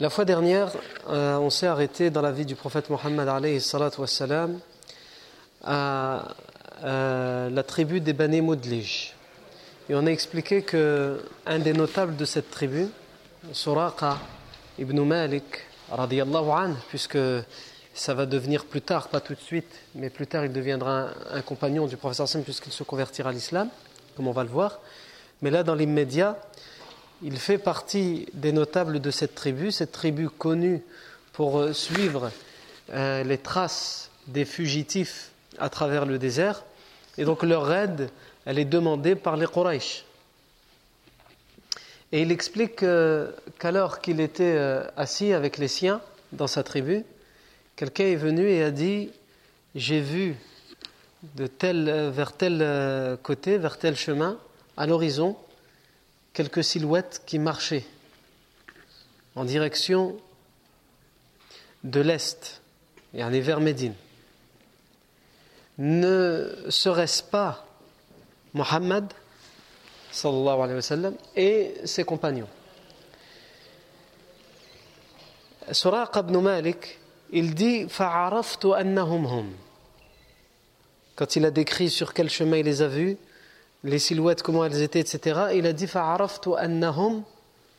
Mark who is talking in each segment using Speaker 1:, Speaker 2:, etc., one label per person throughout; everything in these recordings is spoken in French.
Speaker 1: La fois dernière, euh, on s'est arrêté dans la vie du prophète Mohammed à, à la tribu des Bani Mudlij. Et on a expliqué que un des notables de cette tribu, Suraqa ibn Malik, anhu, puisque ça va devenir plus tard, pas tout de suite, mais plus tard il deviendra un, un compagnon du professeur Sam puisqu'il se convertira à l'islam, comme on va le voir. Mais là, dans l'immédiat, il fait partie des notables de cette tribu, cette tribu connue pour euh, suivre euh, les traces des fugitifs à travers le désert. Et donc leur aide, elle est demandée par les Quraysh. Et il explique euh, qu'alors qu'il était assis avec les siens dans sa tribu, quelqu'un est venu et a dit J'ai vu de tel, vers tel côté, vers tel chemin, à l'horizon, quelques silhouettes qui marchaient en direction de l'Est, et aller vers Médine. Ne serait-ce pas Mohammed et ses compagnons Suraq ibn Malik, il dit hum. Quand il a décrit sur quel chemin il les a vus, les silhouettes, comment elles étaient, etc. Il a dit Fa'araftu annahum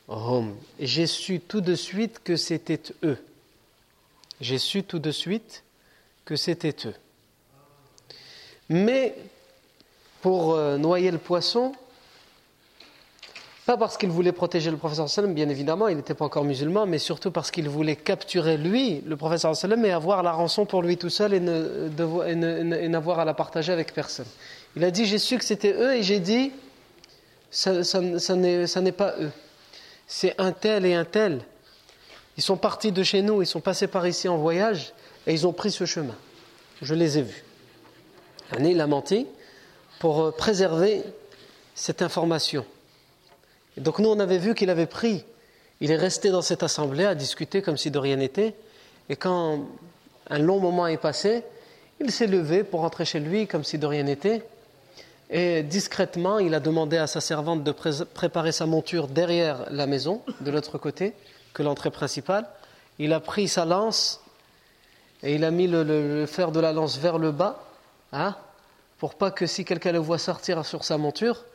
Speaker 1: hum. J'ai su tout de suite que c'était eux. J'ai su tout de suite que c'était eux. Mais pour euh, noyer le poisson, pas parce qu'il voulait protéger le professeur sallam, bien évidemment, il n'était pas encore musulman, mais surtout parce qu'il voulait capturer lui, le professeur sallam, et avoir la rançon pour lui tout seul et n'avoir à la partager avec personne. Il a dit J'ai su que c'était eux, et j'ai dit ça n'est pas eux. C'est un tel et un tel. Ils sont partis de chez nous, ils sont passés par ici en voyage, et ils ont pris ce chemin. Je les ai vus. Il a menti pour euh, préserver cette information. Donc nous, on avait vu qu'il avait pris, il est resté dans cette assemblée à discuter comme si de rien n'était, et quand un long moment est passé, il s'est levé pour rentrer chez lui comme si de rien n'était, et discrètement, il a demandé à sa servante de pré- préparer sa monture derrière la maison, de l'autre côté que l'entrée principale. Il a pris sa lance et il a mis le, le- fer de la lance vers le bas, hein, pour pas que si quelqu'un le voit sortir sur sa monture,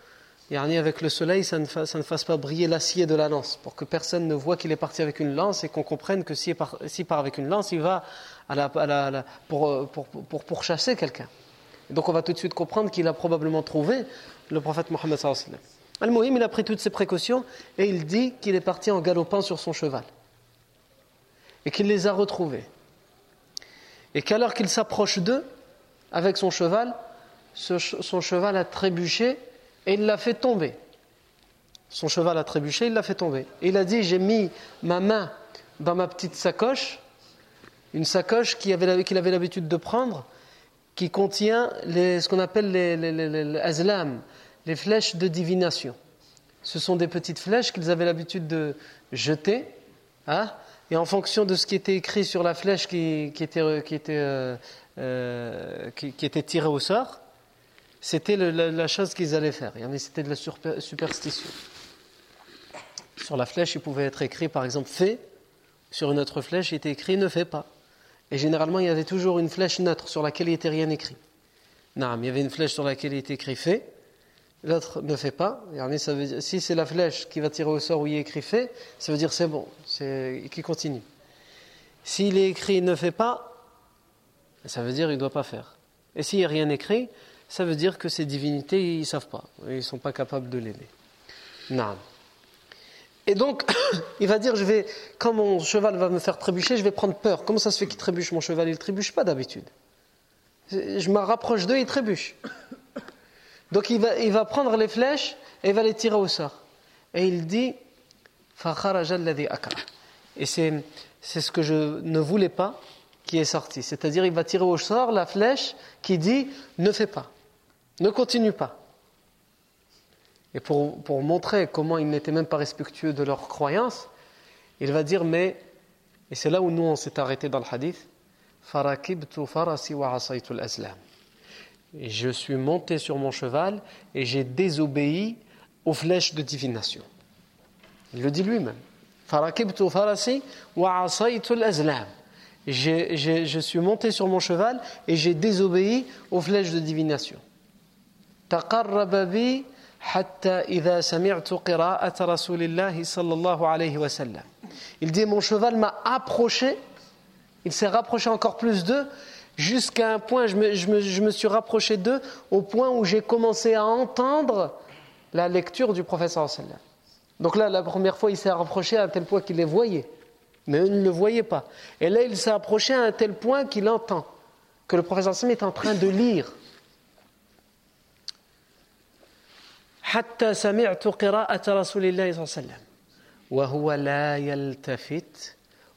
Speaker 1: avec le soleil, ça ne, fasse pas briller l'acier de la lance, pour que personne ne voit qu'il est parti avec une lance et qu'on comprenne que s'il part, avec une lance, il va à la- pour, euh, pour, pour, pour chasser quelqu'un. Et donc on va tout de suite comprendre qu'il a probablement trouvé le prophète Mohammed. Al-Muhim, il a pris toutes ses précautions et il dit qu'il est parti en galopant sur son cheval et qu'il les a retrouvés. Et qu'alors qu'il s'approche d'eux avec son cheval, son cheval a trébuché et il l'a fait tomber. Son cheval a trébuché, il l'a fait tomber. Et il a dit J'ai mis ma main dans ma petite sacoche, une sacoche qu'il avait, l'habitude de prendre, qui contient ce qu'on appelle les, les, les- azlam, les flèches de divination. Ce sont des petites flèches qu'ils avaient l'habitude de jeter, hein, et en fonction de ce qui était écrit sur la flèche qui, était, qui, était, euh, euh, qui était tirée au sort, c'était la, chose qu'ils allaient faire. C'était de la superstition. Sur la flèche, il pouvait être écrit, par exemple, fais. Sur une autre flèche, il était écrit ne fais pas. Et généralement, il y avait toujours une flèche neutre sur laquelle il n'était rien écrit. Non, il y avait une flèche sur laquelle il était écrit fais. L'autre ne fait pas. Ça veut dire, si c'est la flèche qui va tirer au sort où il est écrit fait, ça veut dire c'est bon, c'est qui continue. S'il est écrit ne fait pas, ça veut dire il ne doit pas faire. Et s'il n'y a rien écrit, ça veut dire que ces divinités, ils ne savent pas. Ils ne sont pas capables de l'aider. Non. Et donc, il va dire, je vais, quand mon cheval va me faire trébucher, je vais prendre peur. Comment ça se fait qu'il trébuche mon cheval? Il ne trébuche pas d'habitude. Je me rapproche d'eux, il trébuche. Donc il va, il va prendre les flèches et il va les tirer au sort. Et il dit, et c'est ce que je ne voulais pas qui est sorti. C'est-à-dire, il va tirer au sort la flèche qui dit ne fais pas, ne continue pas. Et pour, pour montrer comment ils n'étaient même pas respectueux de leur croyance, il va dire mais, et c'est là où nous on s'est arrêté dans le hadith, et je suis monté sur mon cheval et j'ai désobéi aux flèches de divination. Il le dit lui-même. Je suis monté sur mon cheval et j'ai désobéi aux flèches de divination. Il dit mon cheval m'a approché. Il s'est rapproché encore plus d'eux. Jusqu'à un point je me, suis rapproché d'eux au point où j'ai commencé à entendre la lecture du professeur sallam. Donc là la première fois il s'est rapproché à un tel point qu'il les voyait. Mais eux ne le voyaient pas. Et là, il s'est approché à un tel point qu'il entend que le professeur Sam est en train de lire. حتى سمعت قراءة رسول الله صلى الله عليه وسلم وهو لا يلتفت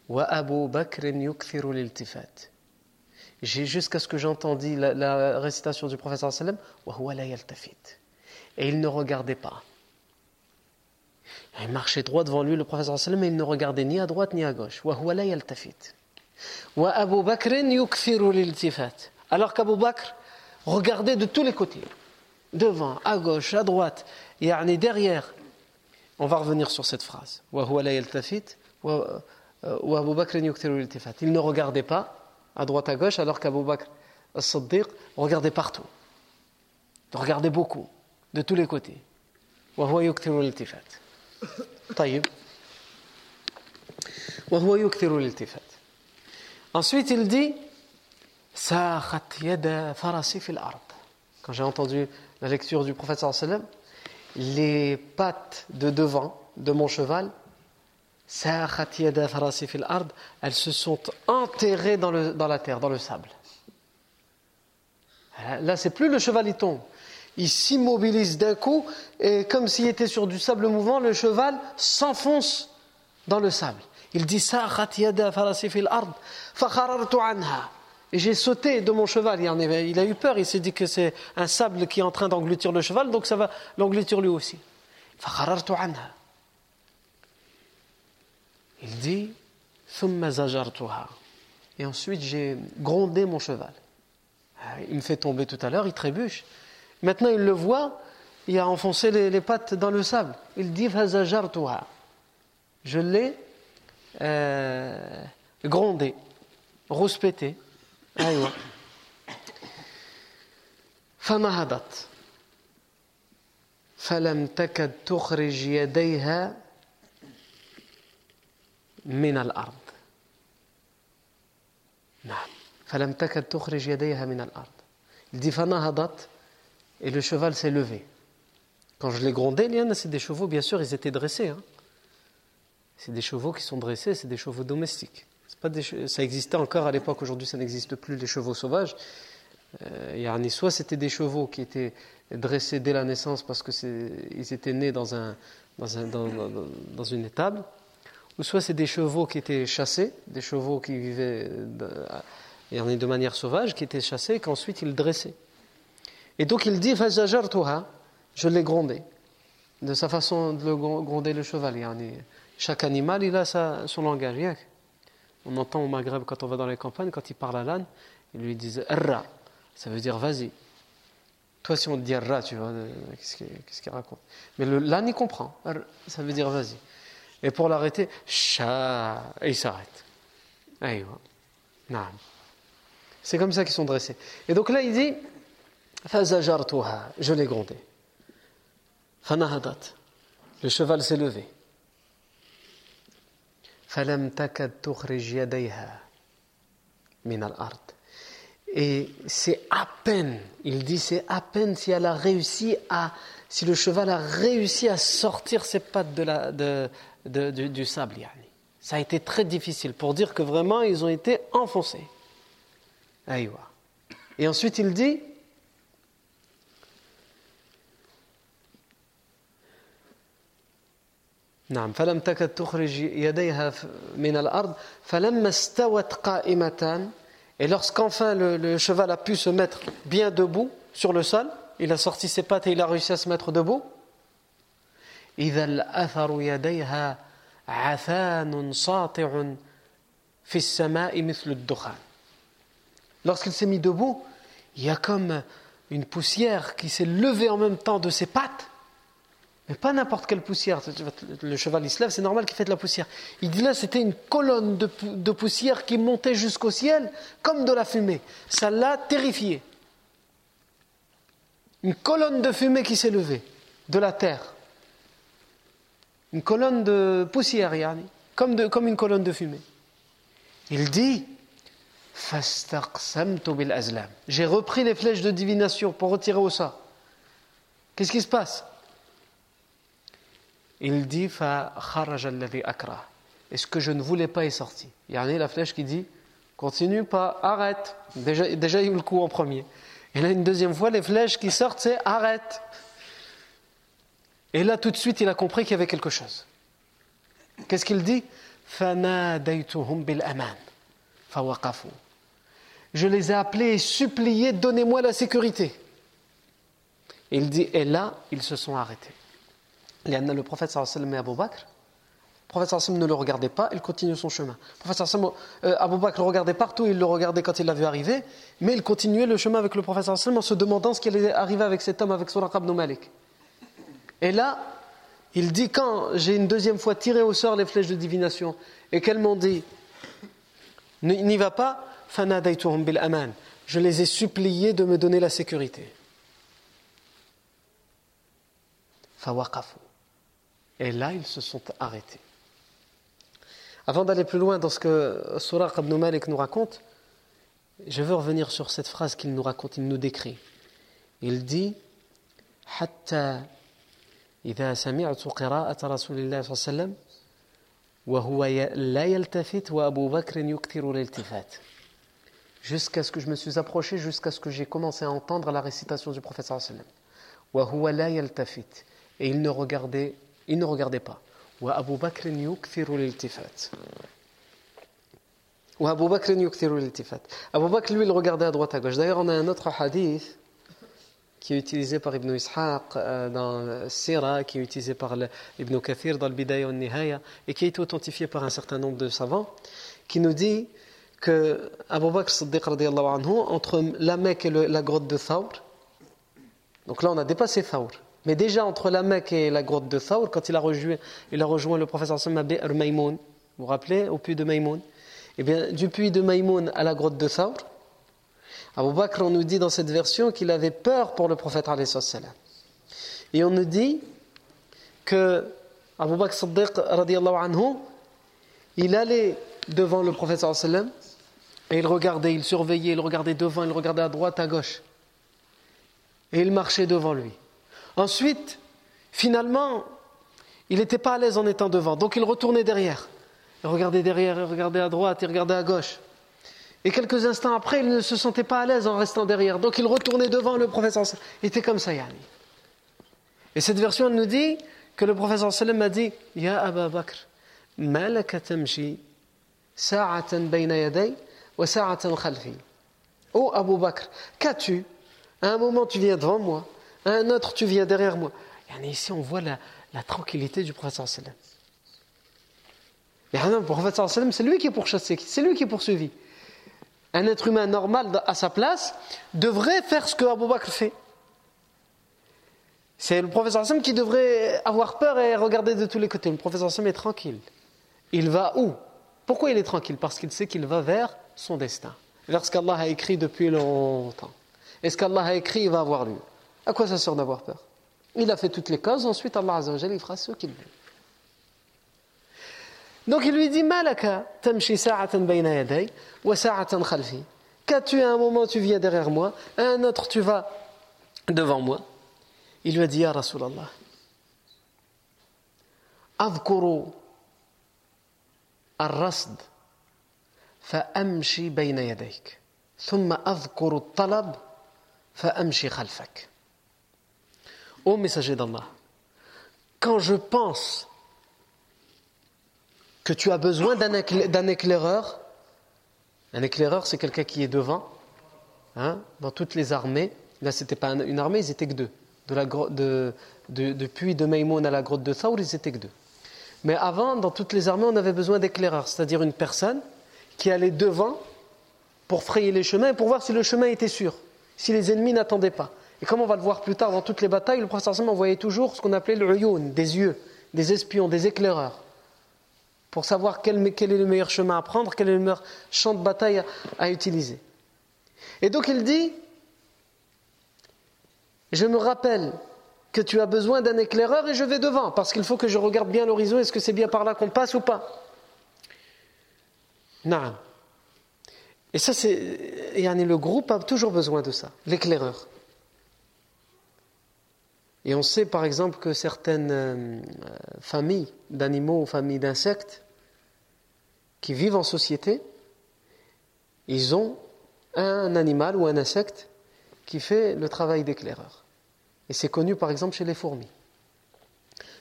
Speaker 1: وأبو بكر يكثر الالتفات jusqu'à ce que j'entendis la, la récitation du professeur sallam وهو لا يلتفت et il ne regardait pas il marchait droit devant lui, le professeur sallam, et il ne regardait ni à droite ni à gauche. Alors qu'Abu Bakr regardait de tous les côtés, devant, à gauche, à droite, et derrière. On va revenir sur cette phrase. Euh, il ne regardait pas à droite, à gauche, alors qu'Abu Bakr as-Siddiq regardait partout. Il regardait beaucoup, de tous les côtés. Ensuite, il dit quand j'ai entendu la lecture du prophète sallam, les pattes de devant de mon cheval, elles se sont enterrées dans, le, dans la terre, dans le sable. Là, c'est plus le cheval, il tombe. Il s'immobilise d'un coup, et comme s'il était sur du sable mouvant, le cheval s'enfonce dans le sable. Il dit, et j'ai sauté de mon cheval. Il a eu peur, il s'est dit que c'est un sable qui est en train d'engloutir le cheval, donc ça va l'engloutir lui aussi. Il dit Et ensuite j'ai grondé mon cheval. Il me fait tomber tout à l'heure, il trébuche. Maintenant, il le voit, il a enfoncé les, pattes dans le sable. Il dit Je l'ai euh, grondé, rouspété. أيوة فنهضت فلم تكد تخرج يديها من الأرض نعم فلم تكد تخرج يديها من il dit فنهضت et le cheval s'est levé. Quand je l'ai grondé, c'est des chevaux, bien sûr, ils étaient dressés. Hein. C'est des chevaux qui sont dressés, c'est des chevaux domestiques. Ça existait encore à l'époque, aujourd'hui ça n'existe plus, les chevaux sauvages. Euh, soit c'était des chevaux qui étaient dressés dès la naissance parce qu'ils étaient nés dans, un, dans, un, dans, dans, une étable, ou soit c'est des chevaux qui étaient chassés, des chevaux qui vivaient de manière sauvage, qui étaient chassés et qu'ensuite ils dressaient. Et donc il dit je l'ai grondé. De sa façon de le gronder le cheval. Chaque animal, il a son langage. On entend au Maghreb, quand on va dans les campagnes, quand il parle à l'âne, il lui dit Erra. Ça veut dire vas-y. Toi, si on te dit ra, tu vois, euh, qu'est-ce qu'il raconte? Mais l'âne, il comprend. Ça veut dire vas-y. Et pour l'arrêter, cha, et il s'arrête. C'est comme ça qu'ils sont dressés. Et donc là, il dit je l'ai grondé. Le cheval s'est levé. Et c'est à peine, il dit c'est à peine si elle a réussi à, si le cheval a réussi à sortir ses pattes de la, de, du, du, sable. Ça a été très difficile pour dire que vraiment ils ont été enfoncés. Et ensuite il dit نعم فلم تكد تخرج يديها من الأرض فلما استوت قائمتان Et lorsqu'enfin le, le, cheval a pu se mettre bien debout sur le sol, il a sorti ses pattes et il a réussi à se mettre debout. إذا الأثر يديها عثان ساطع في السماء مثل الدخان. Lorsqu'il s'est mis debout, il y a comme une poussière qui s'est levée en même temps de ses pattes mais pas n'importe quelle poussière. Le cheval il se c'est normal qu'il fait de la poussière. Il dit là, c'était une colonne de, poussière qui montait jusqu'au ciel comme de la fumée. Ça l'a terrifié. Une colonne de fumée qui s'est levée de la terre. Une colonne de poussière, yani, comme, une colonne de fumée. Il dit J'ai repris les flèches de divination pour retirer au sort. Qu'est-ce qui se passe? Il dit Et ce que je ne voulais pas est sorti. Il y a la flèche qui dit Continue pas, arrête. Déjà, il y a eu le coup en premier. Et là, une deuxième fois, les flèches qui sortent, c'est arrête. Et là, tout de suite, il a compris qu'il y avait quelque chose. Qu'est-ce qu'il dit? Je les ai appelés et suppliés Donnez-moi la sécurité. Il dit Et là, ils se sont arrêtés le prophète sallam et Abu Bakr, le prophète sallam ne le regardait pas, il continue son chemin. Prophète euh, Abu Bakr le regardait partout, il le regardait quand il l'a vu arriver, mais il continuait le chemin avec le prophète sallam en se demandant ce qui allait arriver avec cet homme, avec Suraq ibn Malik. Et là, il dit quand j'ai une deuxième fois tiré au sort les flèches de divination et qu'elles m'ont dit n'y va pas, bil aman. Je les ai suppliés de me donner la sécurité. Et là, ils se sont arrêtés. Avant d'aller plus loin dans ce que Suraq ibn Malik nous raconte, je veux revenir sur cette phrase qu'il nous raconte, il nous décrit. Il dit حتى إذا سمعت قراءة رسول الله صلى الله عليه وسلم وهو لا يلتفت وأبو بكر يكثر الالتفات jusqu'à ce que je me suis approché jusqu'à ce que j'ai commencé à entendre la récitation du prophète sallallahu alayhi wa sallam وهو لا يلتفت et il ne regardait il ne regardait pas. Abu Bakr yukthiru l'iltifat. Wa Abu Bakr lui, il regardait à droite à gauche. D'ailleurs, on a un autre hadith qui est utilisé par Ibn Ishaq euh, dans Sira, qui est utilisé par Ibn Kathir dans le Bidaya Nihaya, et qui été authentifié par un certain nombre de savants, qui nous dit que Abu Bakr Siddiq anhu, entre la Mecque et la grotte de Thawr, donc là on a dépassé Thawr, mais déjà entre la Mecque et la grotte de Thawr, quand il a rejoint, il a rejoint le professeur Sam Maïmoun, vous vous rappelez, au puits de Maïmoun Eh bien, du puits de Maïmoun à la grotte de Thawr, Abu Bakr, on nous dit dans cette version qu'il avait peur pour le prophète Et on nous dit que Abu Bakr Siddiq, anhu, il allait devant le prophète et il regardait, il surveillait, il regardait devant, il regardait à droite, à gauche. Et il marchait devant lui. Ensuite, finalement, il n'était pas à l'aise en étant devant, donc il retournait derrière. Il regardait derrière, il regardait à droite, il regardait à gauche. Et quelques instants après, il ne se sentait pas à l'aise en restant derrière, donc il retournait devant le professeur. Il était comme ça, Yani. Et cette version nous dit que le professeur sallam a dit Ya Abu Bakr, malaka tamshi sa'atan bayna yaday wa sa'atan khalfi. Oh Abu Bakr, qu'as-tu? À un moment, tu viens devant moi, un autre, tu viens derrière moi. Et ici, on voit la, tranquillité du prophète sallam. Et le prophète sallam, c'est lui qui est pourchassé, c'est lui qui est poursuivi. Un être humain normal à sa place devrait faire ce que Abu Bakr fait. C'est le professeur Hassan qui devrait avoir peur et regarder de tous les côtés. Le professeur Hassan est tranquille. Il va où? Pourquoi il est tranquille? Parce qu'il sait qu'il va vers son destin, vers ce qu'Allah a écrit depuis longtemps. Et ce qu'Allah a écrit, il va avoir lieu. À quoi ça sert d'avoir peur Il a fait toutes les causes, ensuite Allah Azzawajal, il fera ce qu'il veut. Donc il lui dit Malaka tamshi sa'atan bayna yaday wa sa'atan khalfi. Qu'as-tu à un moment tu viens derrière moi, à un autre tu vas devant moi. Il lui a dit Ya Rasulallah, أذكر الرصد فأمشي بين يديك ثم أذكر الطلب فأمشي خلفك Ô messager d'Allah, quand je pense que tu as besoin d'un éclaireur, un éclaireur c'est quelqu'un qui est devant, hein, dans toutes les armées, là c'était pas une armée, ils étaient que deux. De la, de, de, depuis de Maïmoun à la grotte de Thaur, ils étaient que deux. Mais avant, dans toutes les armées, on avait besoin d'éclaireurs, c'est-à-dire une personne qui allait devant pour frayer les chemins et pour voir si le chemin était sûr, si les ennemis n'attendaient pas. Et comme on va le voir plus tard dans toutes les batailles, le prophète envoyait toujours ce qu'on appelait le uyun, des yeux, des espions, des éclaireurs, pour savoir quel, est le meilleur chemin à prendre, quel est le meilleur champ de bataille à, utiliser. Et donc il dit, je me rappelle que tu as besoin d'un éclaireur et je vais devant, parce qu'il faut que je regarde bien l'horizon, est-ce que c'est bien par là qu'on passe ou pas? Non. Et ça, c'est. Le groupe a toujours besoin de ça, l'éclaireur. Et on sait par exemple que certaines euh, familles d'animaux ou familles d'insectes qui vivent en société, ils ont un animal ou un insecte qui fait le travail d'éclaireur. Et c'est connu par exemple chez les fourmis.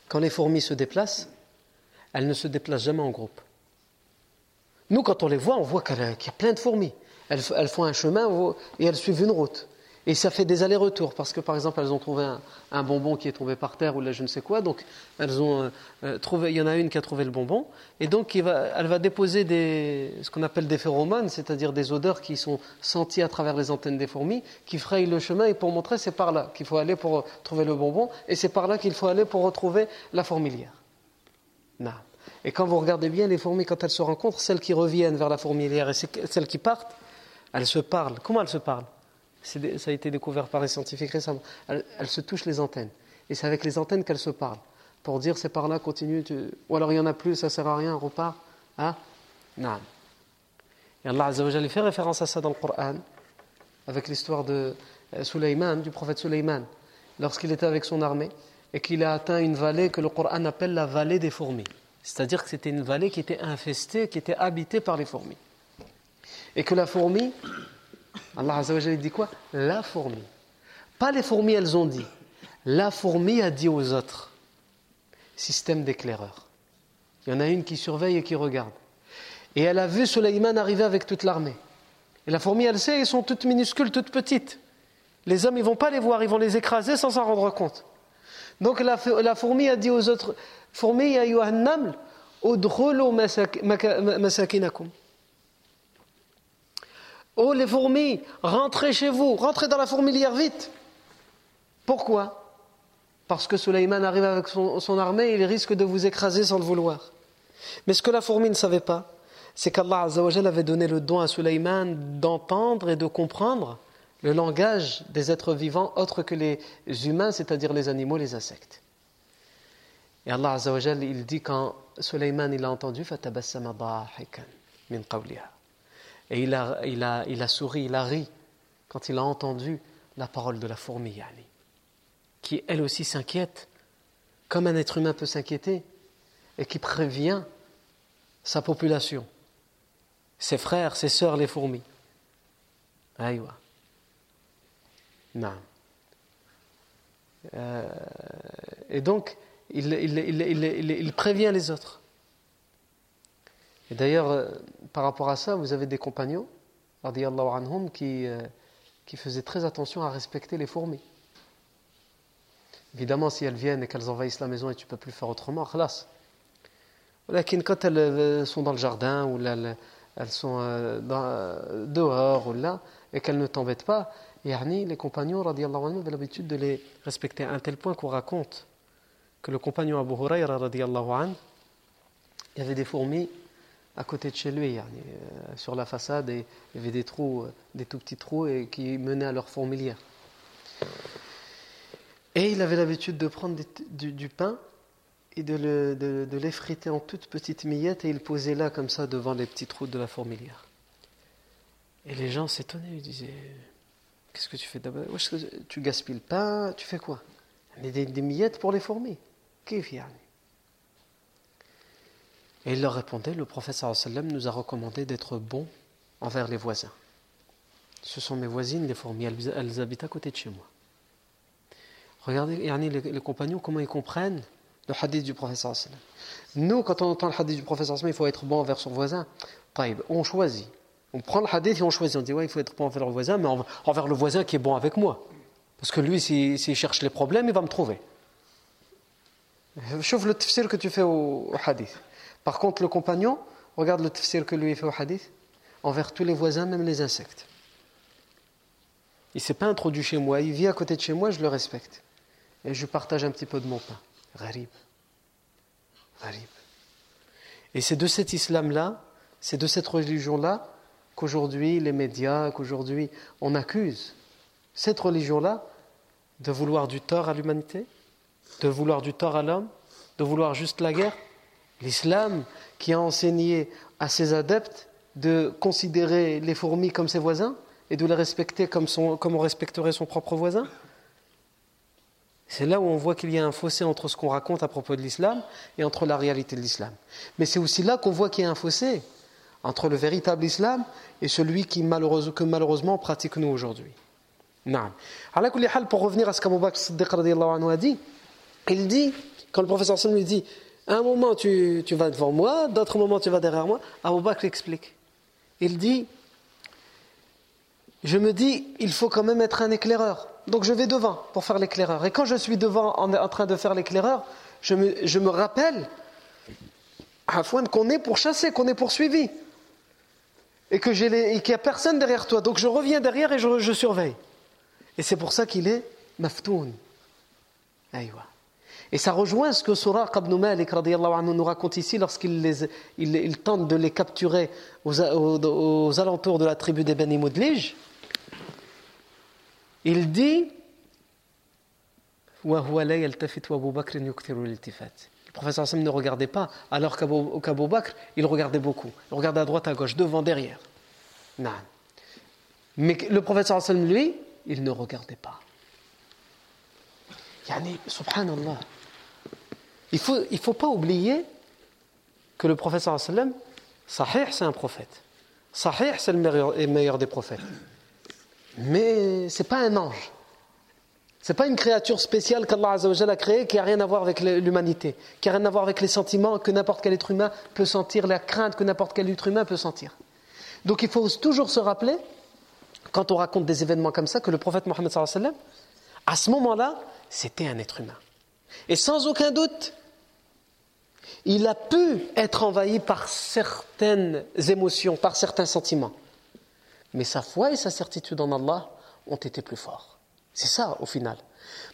Speaker 1: Quand les fourmis se déplacent, elles ne se déplacent jamais en groupe. Nous, quand on les voit, on voit qu'il y a plein de fourmis. Elles, elles font un chemin et elles suivent une route. Et ça fait des allers-retours, parce que par exemple, elles ont trouvé un, bonbon qui est tombé par terre ou là je ne sais quoi, donc elles ont euh, euh, trouvé, il y en a une qui a trouvé le bonbon, et donc elle va déposer ce qu'on appelle des phéromones, c'est-à-dire des odeurs qui sont senties à travers les antennes des fourmis, qui frayent le chemin, et pour montrer c'est par là qu'il faut aller pour trouver le bonbon, et c'est par là qu'il faut aller pour retrouver la fourmilière. Non. Et quand vous regardez bien les fourmis, quand elles se rencontrent, celles qui reviennent vers la fourmilière et celles qui partent, elles se parlent. Comment elles se parlent? Ça a été découvert par les scientifiques récemment, elles, se touchent les antennes. Et c'est avec les antennes qu'elles se parlent. Pour dire c'est par là, continue. Ou alors il n'y en a plus, ça ne sert à rien, repart. Hein? Non. Et Allah Azzawajal fait référence à ça dans le Coran, avec l'histoire de euh, Sulaiman, du prophète Sulaiman, lorsqu'il était avec son armée et qu'il a atteint une vallée que le Coran appelle la vallée des fourmis. C'est-à-dire que c'était une vallée qui était infestée, qui était habitée par les fourmis. Et que la fourmi, Allah Azzawajal dit quoi? La fourmi. Pas les fourmis, elles ont dit. La fourmi a dit aux autres. Système d'éclaireur. Il y en a une qui surveille et qui regarde. Et elle a vu Suleiman arriver avec toute l'armée. Et la fourmi, elle sait, elles sont toutes minuscules, toutes petites. Les hommes, ils vont pas les voir, ils vont les écraser sans s'en rendre compte. Donc la, fourmi a dit aux autres Fourmi, ya yuhannam, udkhulu masakinakum. Oh les fourmis, rentrez chez vous, rentrez dans la fourmilière vite. Pourquoi? Parce que Suleiman arrive avec son, armée et il risque de vous écraser sans le vouloir. Mais ce que la fourmi ne savait pas, c'est qu'Allah avait donné le don à Suleiman d'entendre et de comprendre le langage des êtres vivants autres que les humains, c'est-à-dire les animaux, les insectes. Et Allah il dit quand Suleiman il a entendu, min et il a, il, a, il a souri, il a ri quand il a entendu la parole de la fourmi, yani, qui elle aussi s'inquiète, comme un être humain peut s'inquiéter, et qui prévient sa population, ses frères, ses sœurs, les fourmis. Aïwa. Non. Euh, et donc, il, prévient les autres. Et d'ailleurs, euh, par rapport à ça, vous avez des compagnons, anhum, qui, euh, qui faisaient très attention à respecter les fourmis. Évidemment, si elles viennent et qu'elles envahissent la maison et tu ne peux plus faire autrement, khalas. Quand elles euh, sont dans le jardin ou elles sont dehors ou là, et qu'elles ne t'embêtent pas, les compagnons radiallahu anhu avaient l'habitude de les respecter à un tel point qu'on raconte que le compagnon Abu Huraira il y avait des fourmis à côté de chez lui, euh, sur la façade, il y avait des trous, euh, des tout petits trous et qui menaient à leur fourmilière. Et il avait l'habitude de prendre du, pain et de, l'effriter en toutes petites miettes et il posait là comme ça devant les petits trous de la fourmilière. Et les gens s'étonnaient, ils disaient Qu'est-ce que tu fais d'abord? Tu gaspilles le pain, tu fais quoi? Des, des miettes pour les fourmis. Qu'est-ce et il leur répondait, le prophète nous a recommandé d'être bons envers les voisins. Ce sont mes voisines, les fourmis, elles, habitent à côté de chez moi. Regardez les, compagnons, comment ils comprennent le hadith du prophète. Nous, quand on entend le hadith du prophète sallam, il faut être bon envers son voisin. On choisit. On prend le hadith et on choisit. On dit, ouais, il faut être bon envers le voisin, mais envers le voisin qui est bon avec moi. Parce que lui, s'il cherche les problèmes, il va me trouver. Chauffe le tafsir que tu fais au hadith. Par contre, le compagnon, regarde le tafsir que lui fait au hadith, envers tous les voisins, même les insectes. Il ne s'est pas introduit chez moi, il vit à côté de chez moi, je le respecte. Et je partage un petit peu de mon pain. Gharib. Gharib. Et c'est de cet islam-là, c'est de cette religion-là qu'aujourd'hui les médias, qu'aujourd'hui on accuse cette religion-là de vouloir du tort à l'humanité, de vouloir du tort à l'homme, de vouloir juste la guerre. L'islam qui a enseigné à ses adeptes de considérer les fourmis comme ses voisins et de les respecter comme, on respecterait son propre voisin. C'est là où on voit qu'il y a un fossé entre ce qu'on raconte à propos de l'islam et entre la réalité de l'islam. Mais c'est aussi là qu'on voit qu'il y a un fossé entre le véritable islam et celui qui que malheureusement nous aujourd'hui. Pour revenir à ce qu'Abu Bakr a dit, il dit, quand le professeur Sam lui dit un moment, tu, vas devant moi, d'autres moments, tu vas derrière moi. Abu Bakr explique. Il dit Je me dis, il faut quand même être un éclaireur. Donc je vais devant pour faire l'éclaireur. Et quand je suis devant en, train de faire l'éclaireur, je me, je me rappelle qu'on est pour chasser, qu'on est poursuivi. Et qu'il n'y a personne derrière toi. Donc je reviens derrière et je, je surveille. Et c'est pour ça qu'il est maftoun. Aïwa. Et ça rejoint ce que Suraq ibn Malik anhu, nous raconte ici lorsqu'il il, tente de les capturer aux, alentours de la tribu des Moudlij. Il dit Le professeur Hassan ne regardait pas, alors qu'Abu Bakr, il regardait beaucoup. Il regardait à droite, à gauche, devant, derrière. Mais le professeur Hassan, lui, il ne regardait pas. Yani, subhanallah. Il ne faut, pas oublier que le prophète sallam, Sahih, c'est un prophète. Sahih, c'est le meilleur, meilleur des prophètes. Mais ce n'est pas un ange. Ce n'est pas une créature spéciale qu'Allah a créée qui n'a rien à voir avec l'humanité, qui n'a rien à voir avec les sentiments que n'importe quel être humain peut sentir, la crainte que n'importe quel être humain peut sentir. Donc il faut toujours se rappeler, quand on raconte des événements comme ça, que le prophète Mohammed, à ce moment-là, c'était un être humain. Et sans aucun doute, il a pu être envahi par certaines émotions, par certains sentiments. Mais sa foi et sa certitude en Allah ont été plus forts. C'est ça au final.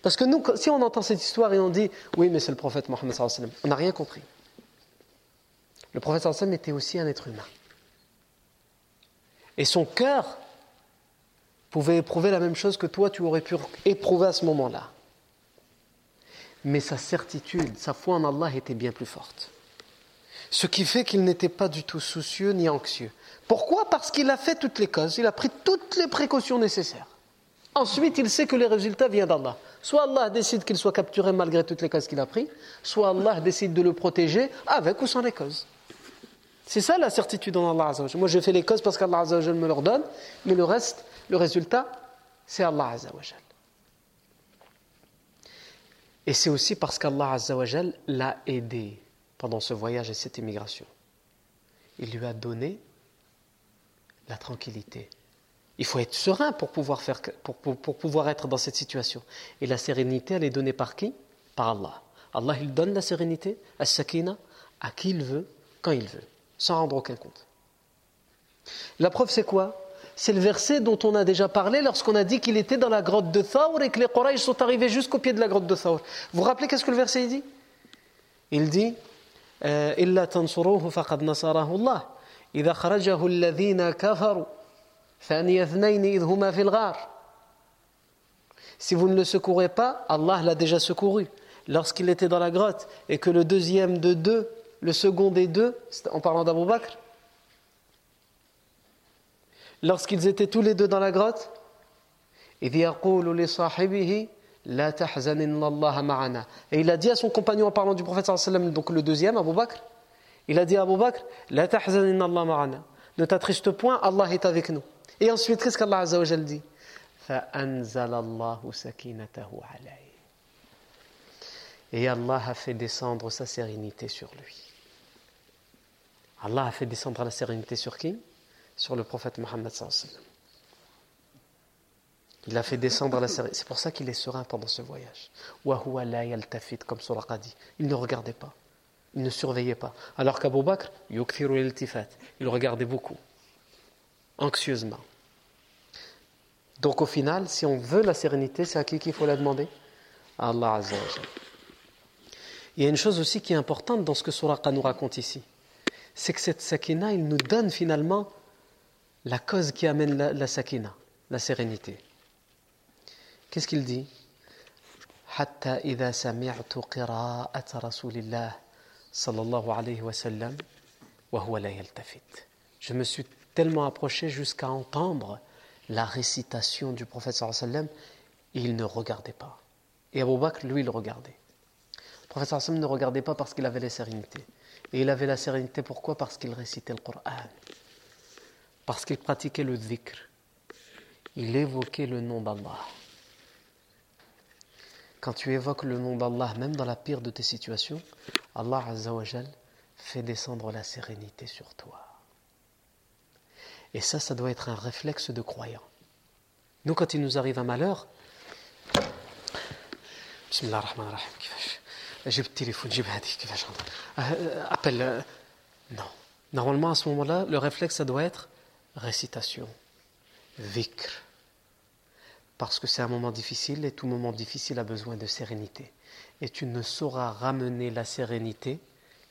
Speaker 1: Parce que nous, si on entend cette histoire et on dit oui, mais c'est le prophète Mohammed, on n'a rien compris. Le prophète était aussi un être humain. Et son cœur pouvait éprouver la même chose que toi, tu aurais pu éprouver à ce moment-là mais sa certitude, sa foi en Allah était bien plus forte. Ce qui fait qu'il n'était pas du tout soucieux ni anxieux. Pourquoi? Parce qu'il a fait toutes les causes, il a pris toutes les précautions nécessaires. Ensuite, il sait que les résultats viennent d'Allah. Soit Allah décide qu'il soit capturé malgré toutes les causes qu'il a prises, soit Allah décide de le protéger avec ou sans les causes. C'est ça la certitude en Allah Moi, je fais les causes parce qu'Allah me leur donne, mais le reste, le résultat, c'est Allah Azzawajal. Et c'est aussi parce qu'Allah Azzawajal l'a aidé pendant ce voyage et cette immigration. Il lui a donné la tranquillité. Il faut être serein pour pouvoir, faire, pour, pouvoir être dans cette situation. Et la sérénité, elle est donnée par qui? Par Allah. Allah, il donne la sérénité, à sakina, à qui il veut, quand il veut, sans rendre aucun compte. La preuve, c'est quoi? c'est le verset dont on a déjà parlé lorsqu'on a dit qu'il était dans la grotte de Thawr et que les Quraysh sont arrivés jusqu'au pied de la grotte de Thawr. Vous vous rappelez qu'est-ce que le verset dit Il dit إلا تنصروه فقد نصره الله إذا خرجه الذين كفروا ثاني اثنين إذ هما في الغار Si vous ne le secourez pas, Allah l'a déjà secouru. Lorsqu'il était dans la grotte et que le deuxième de deux, le second des deux, en parlant d'Abu Bakr, lorsqu'ils étaient tous les deux dans la grotte, et il a dit à son compagnon en parlant du prophète donc le deuxième, Abu Bakr, il a dit à Abu Bakr, ne t'attriste point, Allah est avec nous. Et ensuite, qu'est-ce qu'Allah dit? Et Allah a fait descendre sa sérénité sur lui. Allah a fait descendre la sérénité sur qui? Sur le prophète Mohammed Il a fait descendre la sérénité. C'est pour ça qu'il est serein pendant ce voyage. Comme Surah dit. Il ne regardait pas. Il ne surveillait pas. Alors qu'Abu Bakr, il regardait beaucoup. Anxieusement. Donc au final, si on veut la sérénité, c'est à qui qu'il faut la demander? À Allah Azza Il y a une chose aussi qui est importante dans ce que Suraqa nous raconte ici. C'est que cette sakina, il nous donne finalement la cause qui amène la, la sakina, la sérénité. Qu'est-ce qu'il dit حتى إذا سمعت قراءة رسول الله صلى الله عليه وسلم وهو لا يلتفت. Je me suis tellement approché jusqu'à entendre la récitation du prophète sallam et il ne regardait pas. Et Abu Bakr, lui, il regardait. Le prophète sallam ne regardait pas parce qu'il avait la sérénité. Et il avait la sérénité pourquoi Parce qu'il récitait le Coran. Parce qu'il pratiquait le dhikr. Il évoquait le nom d'Allah. Quand tu évoques le nom d'Allah, même dans la pire de tes situations, Allah Azzawajal fait descendre la sérénité sur toi. Et ça, ça doit être un réflexe de croyant. Nous, quand il nous arrive un malheur, Bismillah ar-Rahman ar-Rahim, j'ai le téléphone, j'ai euh, appelle. Euh, non. Normalement, à ce moment-là, le réflexe, ça doit être récitation, vikr. Parce que c'est un moment difficile et tout moment difficile a besoin de sérénité. Et tu ne sauras ramener la sérénité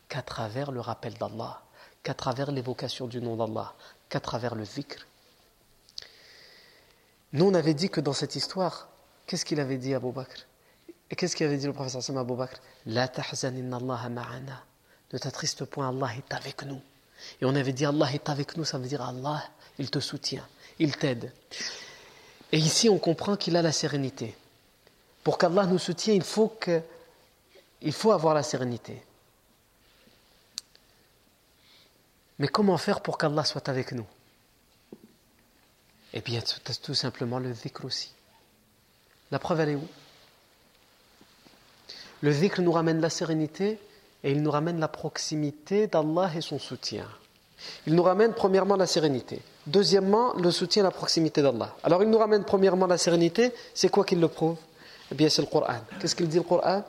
Speaker 1: qu'à travers le rappel d'Allah, qu'à travers l'évocation du nom d'Allah, qu'à travers le zikr. Nous, on avait dit que dans cette histoire, qu'est-ce qu'il avait dit à Abu Bakr qu'est-ce qu'il avait dit le professeur Sam Abu Bakr? La Allah ma'ana. Ne t'attriste point, Allah est avec nous. Et on avait dit Allah est avec nous, ça veut dire Allah, il te soutient, il t'aide. Et ici, on comprend qu'il a la sérénité. Pour qu'Allah nous soutienne, il faut, faut avoir la sérénité. Mais comment faire pour qu'Allah soit avec nous? Eh bien, tout simplement le dhikr aussi. La preuve, elle est où? Le dhikr nous ramène la sérénité et il nous ramène la proximité d'Allah et son soutien. Il nous ramène premièrement la sérénité. Deuxièmement, le soutien et la proximité d'Allah. Alors il nous ramène premièrement la sérénité, c'est quoi qu'il le prouve? Eh bien c'est le Coran. Qu'est-ce qu'il dit le Coran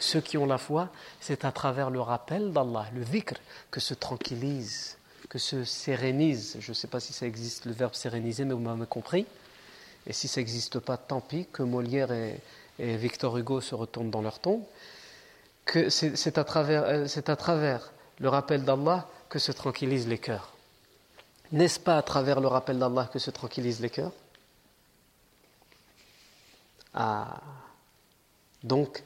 Speaker 1: ceux qui ont la foi, c'est à travers le rappel d'Allah, le dhikr, que se tranquillise, que se sérénise. Je ne sais pas si ça existe le verbe séréniser, mais vous m'avez compris. Et si ça n'existe pas, tant pis, que Molière et, Victor Hugo se retournent dans leur tombe. Que c'est à, travers, euh, à travers le rappel d'Allah que se tranquillisent les cœurs. N'est-ce pas à travers le rappel d'Allah que se tranquillisent les cœurs? Ah. Donc,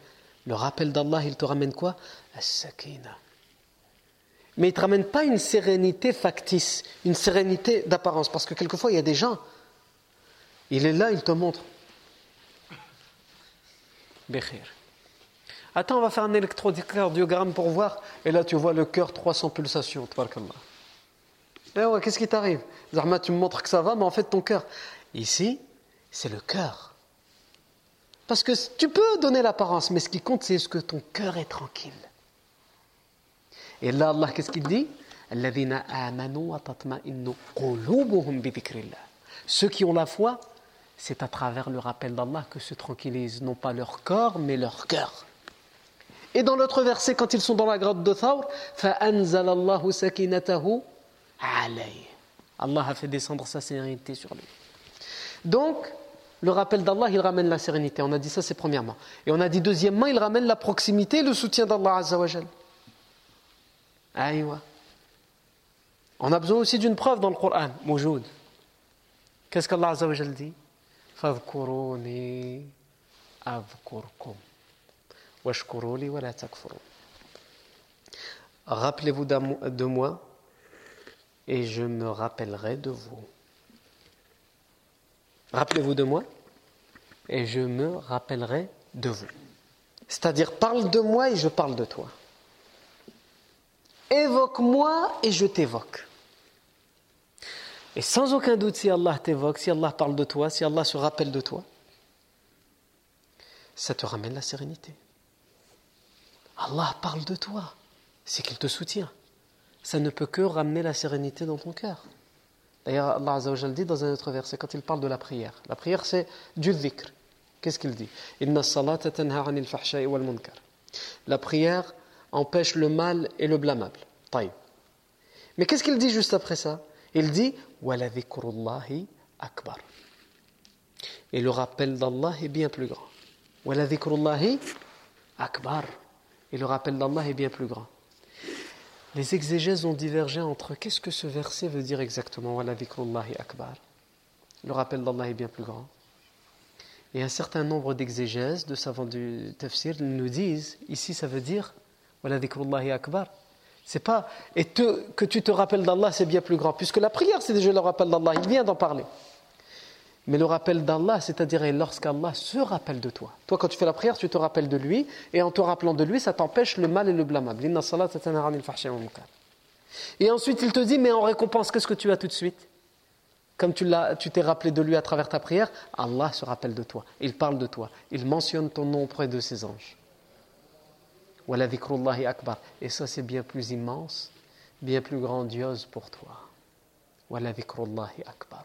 Speaker 1: le rappel d'Allah, il te ramène quoi? As-sakina. Mais il ne te ramène pas une sérénité factice, une sérénité d'apparence. Parce que quelquefois, il y a des gens, il est là, il te montre. Bekhir. Attends, on va faire un électrocardiogramme pour voir. Et là, tu vois le cœur, 300 pulsations. Eh ouais, qu'est-ce qui t'arrive? Zahma, tu me montres que ça va, mais en fait, ton cœur. Ici, c'est le cœur. Parce que tu peux donner l'apparence, mais ce qui compte, c'est ce que ton cœur est tranquille. Et là, Allah, qu'est-ce qu'il dit? Ceux qui ont la foi, c'est à travers le rappel d'Allah que se tranquillisent non pas leur corps, mais leur cœur. Et dans l'autre verset, quand ils sont dans la grotte de Thawr, Allah a fait descendre sa sérénité sur lui. Donc, le rappel d'Allah, il ramène la sérénité. On a dit ça, c'est premièrement. Et on a dit deuxièmement, il ramène la proximité et le soutien d'Allah Azzawajal. Aïwa. On a besoin aussi d'une preuve dans le Coran, Moujoud. Qu'est-ce qu'Allah Azzawajal dit? Fadkuruni avkurkum. Washkuruli wa la takfurun. Rappelez-vous de moi et je me rappellerai de vous. Rappelez-vous de moi et je me rappellerai de vous. C'est-à-dire, parle de moi et je parle de toi. Évoque-moi et je t'évoque. Et sans aucun doute, si Allah t'évoque, si Allah parle de toi, si Allah se rappelle de toi, ça te ramène la sérénité. Allah parle de toi, c'est qu'il te soutient. Ça ne peut que ramener la sérénité dans ton cœur. D'ailleurs, Allah Azzawajal dit dans un autre verset, quand il parle de la prière, la prière c'est du dhikr. Qu'est-ce qu'il dit? La prière empêche le mal et le blâmable. Mais qu'est-ce qu'il dit juste après ça? Il dit akbar. Et le rappel d'Allah est bien plus grand. akbar. Et le rappel d'Allah est bien plus grand. Les exégèses ont divergé entre qu'est-ce que ce verset veut dire exactement. akbar. Le rappel d'Allah est bien plus grand. Et un certain nombre d'exégèses, de savants du tafsir, nous disent ici ça veut dire akbar. C'est pas et que tu te rappelles d'Allah, c'est bien plus grand, puisque la prière c'est déjà le rappel d'Allah. Il vient d'en parler. Mais le rappel d'Allah, c'est-à-dire lorsqu'Allah se rappelle de toi. Toi, quand tu fais la prière, tu te rappelles de lui, et en te rappelant de lui, ça t'empêche le mal et le blâmable. Et ensuite, il te dit, mais en récompense, qu'est-ce que tu as tout de suite? Comme tu t'es rappelé de lui à travers ta prière, Allah se rappelle de toi. Il parle de toi. Il mentionne ton nom auprès de ses anges. Akbar. Et ça, c'est bien plus immense, bien plus grandiose pour toi. akbar.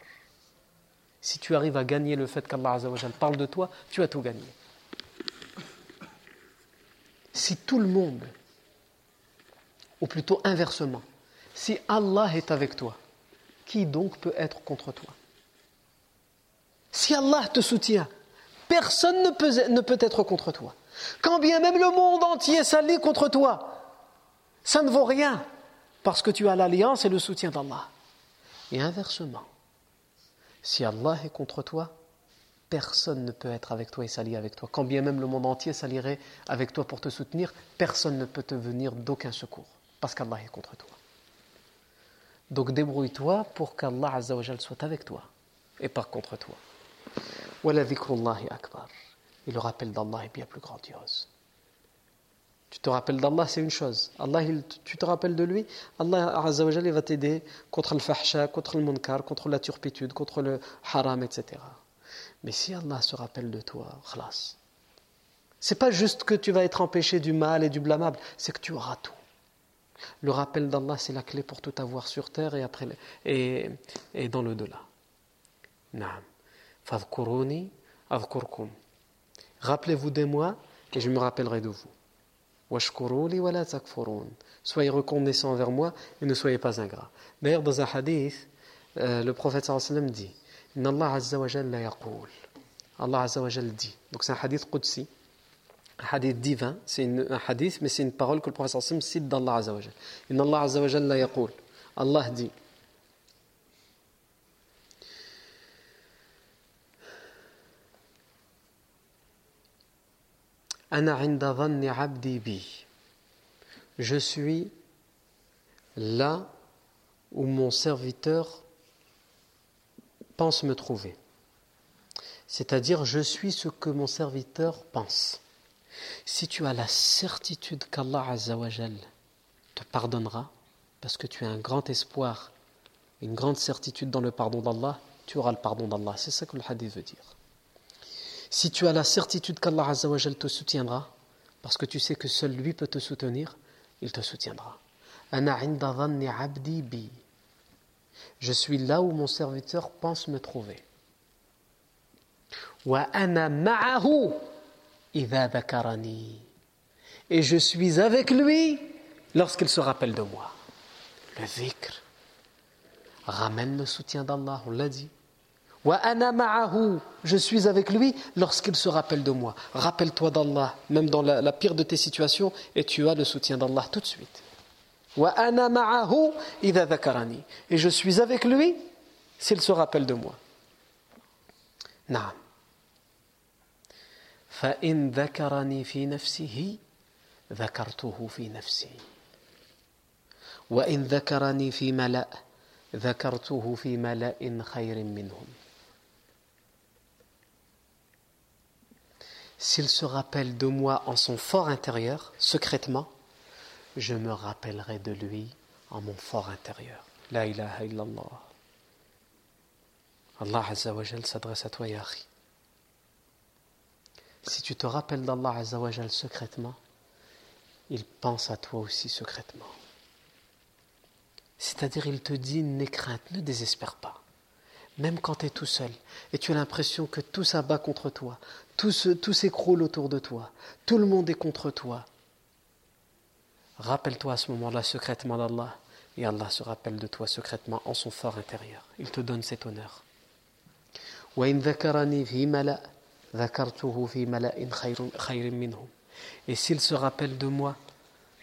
Speaker 1: Si tu arrives à gagner le fait qu'Allah parle de toi, tu as tout gagné. Si tout le monde, ou plutôt inversement, si Allah est avec toi, qui donc peut être contre toi? Si Allah te soutient, personne ne peut, ne peut être contre toi. Quand bien même le monde entier s'allie contre toi, ça ne vaut rien, parce que tu as l'alliance et le soutien d'Allah. Et inversement, si Allah est contre toi, personne ne peut être avec toi et s'allier avec toi. Quand bien même le monde entier s'allierait avec toi pour te soutenir, personne ne peut te venir d'aucun secours, parce qu'Allah est contre toi. Donc débrouille-toi pour qu'Allah soit avec toi et pas contre toi. Et le rappel d'Allah est bien plus grandiose. Tu te rappelles d'Allah, c'est une chose. Allah, tu te rappelles de lui, Allah il va t'aider contre le fahsha, contre le munkar, contre la turpitude, contre le haram, etc. Mais si Allah se rappelle de toi, khlas. C'est pas juste que tu vas être empêché du mal et du blâmable, c'est que tu auras tout. Le rappel d'Allah, c'est la clé pour tout avoir sur terre et, après, et, dans le delà. Naam. Fadhkuruni adhkurkum. Rappelez-vous de moi et je me rappellerai de vous. Soyez reconnaissants envers moi et ne soyez pas ingrats. D'ailleurs, dans un hadith, euh, le prophète sallam dit Allah Azza wa. Allah Azza wa dit. Donc c'est un hadith qudsi, un hadith divin. C'est un hadith, mais c'est une parole que le prophète sallam cite d'Allah Azza wa Allah Azza wa yaqul. Allah dit. Je suis là où mon serviteur pense me trouver. C'est-à-dire, je suis ce que mon serviteur pense. Si tu as la certitude qu'Allah te pardonnera, parce que tu as un grand espoir, une grande certitude dans le pardon d'Allah, tu auras le pardon d'Allah. C'est ça que le hadith veut dire. Si tu as la certitude qu'Allah te soutiendra, parce que tu sais que seul lui peut te soutenir, il te soutiendra. Je suis là où mon serviteur pense me trouver. et je suis avec lui lorsqu'il se rappelle de moi. Le dhikr ramène le soutien d'Allah, on l'a dit. Je suis avec lui lorsqu'il se rappelle de moi. Rappelle-toi d'Allah, même dans la, pire de tes situations, et tu as le soutien d'Allah tout de suite. Et je suis avec lui s'il se rappelle de moi. نعم فإن ذكرني في نفسه ذكرته في نفسي وإن ذكرني في ملأ ذكرته في ملأ خير منهم S'il se rappelle de moi en son fort intérieur, secrètement, je me rappellerai de lui en mon fort intérieur. La ilaha illallah. Allah Azzawajal s'adresse à toi, Yahri. Si tu te rappelles d'Allah Azzawajal secrètement, il pense à toi aussi secrètement. C'est-à-dire, il te dit, n'aie crainte, ne désespère pas. Même quand tu es tout seul et tu as l'impression que tout s'abat contre toi, tout, s'écroule autour de toi, tout le monde est contre toi. Rappelle-toi à ce moment-là secrètement d'Allah et Allah se rappelle de toi secrètement en son fort intérieur. Il te donne cet honneur. Et s'il se rappelle de moi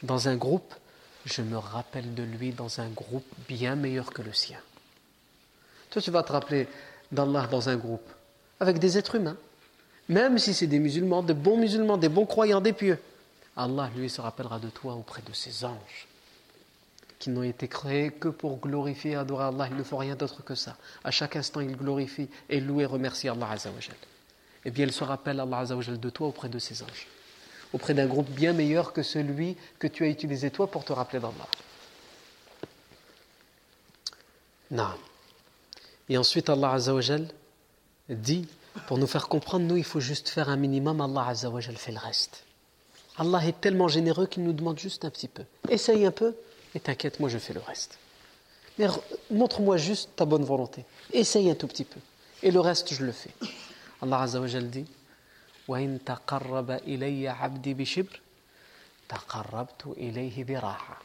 Speaker 1: dans un groupe, je me rappelle de lui dans un groupe bien meilleur que le sien. Toi, tu vas te rappeler d'Allah dans un groupe, avec des êtres humains, même si c'est des musulmans, de bons musulmans, des bons croyants, des pieux. Allah, lui, se rappellera de toi auprès de ses anges qui n'ont été créés que pour glorifier et adorer Allah. Ils ne font rien d'autre que ça. À chaque instant, ils glorifient et louent et remercient Allah Azzawajal. Et bien, il se rappelle Allah Azzawajal de toi auprès de ses anges. Auprès d'un groupe bien meilleur que celui que tu as utilisé toi pour te rappeler d'Allah. Non. Et ensuite, Allah Azzawajal dit, pour nous faire comprendre, nous, il faut juste faire un minimum, Allah Azzawajal fait le reste. Allah est tellement généreux qu'il nous demande juste un petit peu. Essaye un peu, et t'inquiète, moi je fais le reste. Mais montre-moi juste ta bonne volonté. Essaye un tout petit peu. Et le reste, je le fais. Allah Azza wa Jal dit وَإِن تَقَرَّبَ إِلَيَّ عَبْدِي بِشِبْرٍ تَقَرَّبْتُ إِلَيْهِ بِرَاحَةٍ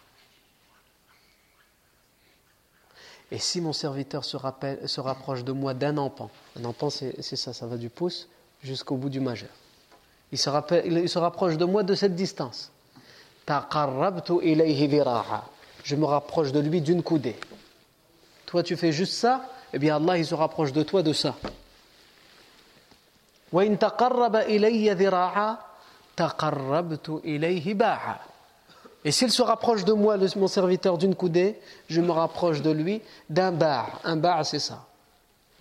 Speaker 1: Et si mon serviteur se, rappelle, se rapproche de moi d'un empan, un empan c'est ça, ça va du pouce jusqu'au bout du majeur. Il se, rappelle, il se rapproche de moi de cette distance. تَقَرَّبْتُ إِلَيْهِ بِرَاحَةٍ je me rapproche de lui d'une coudée. Toi, tu fais juste ça, eh bien Allah, il se rapproche de toi de ça. Et s'il se rapproche de moi, mon serviteur, d'une coudée, je me rapproche de lui d'un bar. Un bar, c'est ça.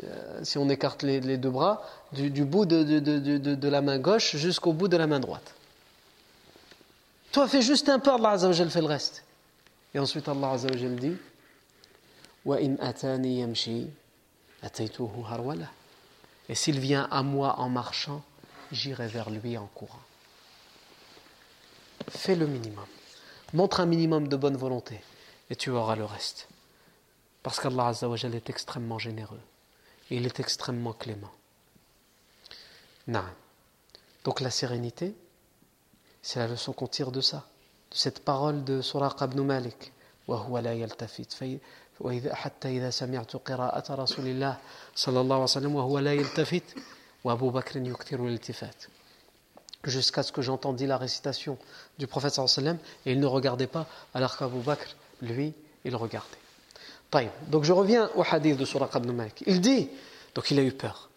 Speaker 1: Euh, si on écarte les, deux bras, du, bout de, la main gauche jusqu'au bout de la main droite. Toi, fais juste un peu, Allah Azzawajal fait le reste. Et ensuite Allah Azza wa dit Et s'il vient à moi en marchant, j'irai vers lui en courant. Fais le minimum Montre un minimum de bonne volonté et tu auras le reste. Parce qu'Allah Azza wa est extrêmement généreux. Et il est extrêmement clément. Non. Donc la sérénité, c'est la leçon qu'on tire de ça de cette parole de Suraq ibn Malik وهو لا يلتفت في وإذا حتى إذا سمعت قراءة رسول الله صلى الله عليه وسلم وهو لا يلتفت وأبو بكر يكثر الالتفات jusqu'à ce que j'entendis la récitation du prophète sallam et il ne regardait pas alors qu'Abu Bakr lui il regardait. Donc je reviens au hadith de Surah ibn Malik. Il dit donc il a eu peur.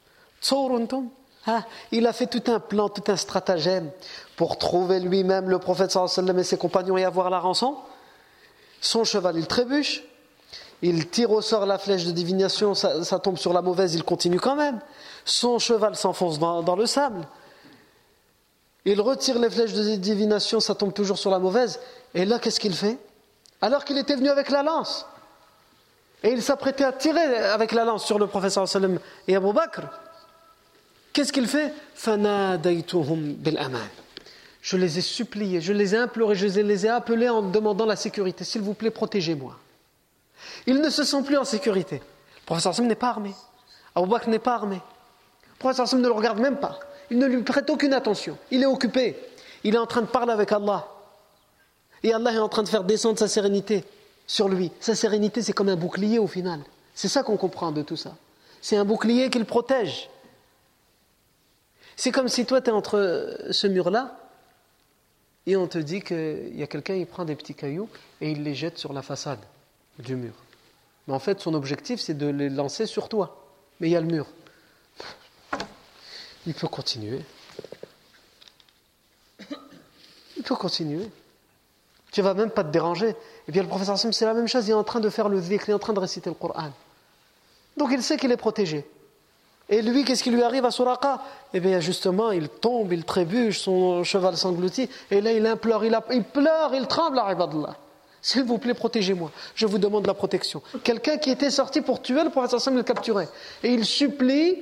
Speaker 1: Ah, il a fait tout un plan tout un stratagème pour trouver lui-même le prophète sallam et ses compagnons et avoir la rançon. Son cheval il trébuche. Il tire au sort la flèche de divination. Ça, tombe sur la mauvaise il continue quand même. Son cheval s'enfonce dans le sable. Il retire les flèches de divination, ça tombe toujours sur la mauvaise. Et là, qu'est-ce qu'il fait? Alors qu'il était venu avec la lance. Et il s'apprêtait à tirer avec la lance sur le prophète sallam et Abu Bakr. Qu'est-ce qu'il fait? Je les ai suppliés, je les ai implorés, je les ai appelés en demandant la sécurité. S'il vous plaît, protégez-moi. Ils ne se sentent plus en sécurité. Le professeur n'est pas armé. Abu Bakr n'est pas armé. Le professeur Sam ne le regarde même pas. Il ne lui prête aucune attention. Il est occupé. Il est en train de parler avec Allah. Et Allah est en train de faire descendre sa sérénité sur lui. Sa sérénité, c'est comme un bouclier au final. C'est ça qu'on comprend de tout ça. C'est un bouclier qui le protège. C'est comme si toi, tu es entre ce mur-là et on te dit qu'il y a quelqu'un, il prend des petits cailloux et il les jette sur la façade du mur. Mais en fait, son objectif, c'est de les lancer sur toi. Mais il y a le mur. Il peut continuer. Il peut continuer. Tu ne vas même pas te déranger. Et bien le professeur Sam, c'est la même chose, il est en train de faire le dhikr, il est en train de réciter le Coran. Donc il sait qu'il est protégé. Et lui, qu'est-ce qui lui arrive à Suraka Eh bien justement, il tombe, il trébuche, son cheval s'engloutit, et là il implore, il, il pleure, il tremble à d'Allah. S'il vous plaît, protégez-moi. Je vous demande la protection. Quelqu'un qui était sorti pour tuer le professeur Sam, le capturait. Et il supplie